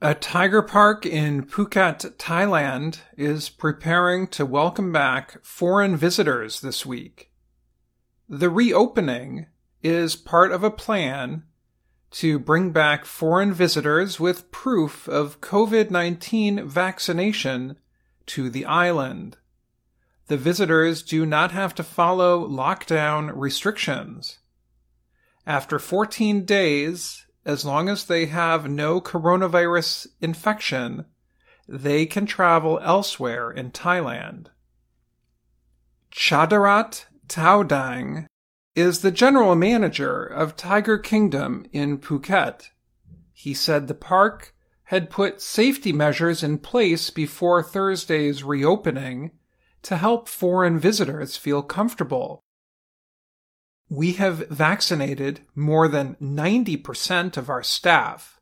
A tiger park in Phuket, Thailand is preparing to welcome back foreign visitors this week. The reopening is part of a plan to bring back foreign visitors with proof of COVID 19 vaccination to the island. The visitors do not have to follow lockdown restrictions. After 14 days, as long as they have no coronavirus infection, they can travel elsewhere in Thailand. Chadarat Taodaeng is the general manager of Tiger Kingdom in Phuket. He said the park had put safety measures in place before Thursday's reopening to help foreign visitors feel comfortable. We have vaccinated more than 90% of our staff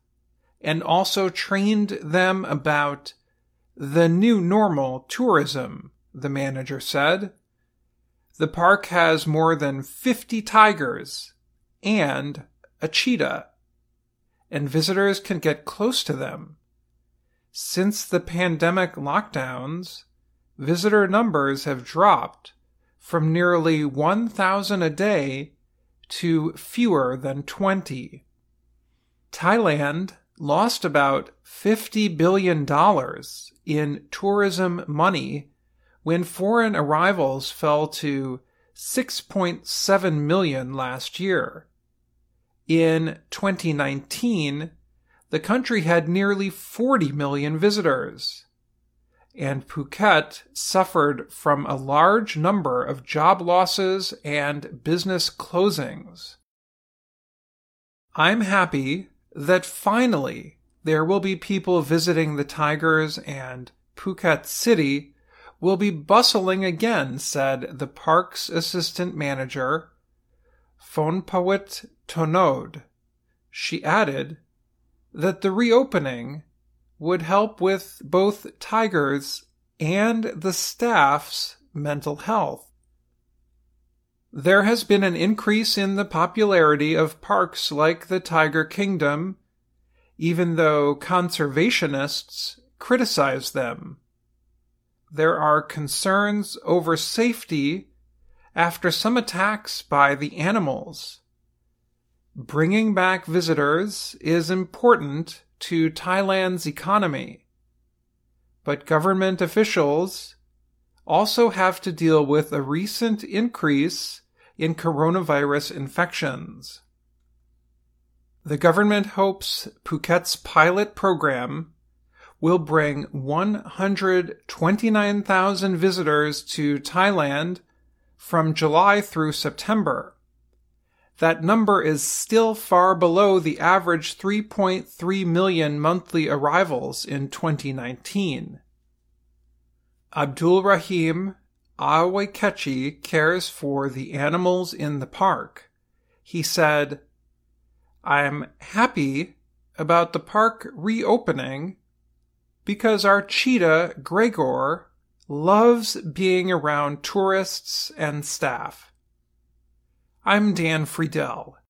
and also trained them about the new normal tourism, the manager said. The park has more than 50 tigers and a cheetah, and visitors can get close to them. Since the pandemic lockdowns, visitor numbers have dropped from nearly 1,000 a day to fewer than 20. Thailand lost about $50 billion in tourism money when foreign arrivals fell to 6.7 million last year. In 2019, the country had nearly 40 million visitors and Phuket suffered from a large number of job losses and business closings. I'm happy that finally there will be people visiting the Tigers and Phuket City will be bustling again, said the park's assistant manager, Phonpawit Ton-od. She added that the reopening would help with both Tiger's and the staff's mental health. There has been an increase in the popularity of parks like the Tiger Kingdom, even though conservationists criticize them. There are concerns over safety after some attacks by the animals. Bringing back visitors is important to Thailand's economy. But government officials also have to deal with a recent increase in coronavirus infections. The government hopes Phuket's pilot program will bring 129,000 visitors to Thailand from July through September that number is still far below the average 3.3 million monthly arrivals in 2019. Abdul Rahim Awakechi cares for the animals in the park. He said, I'm happy about the park reopening because our cheetah, Gregor, loves being around tourists and staff. I'm Dan Friedell.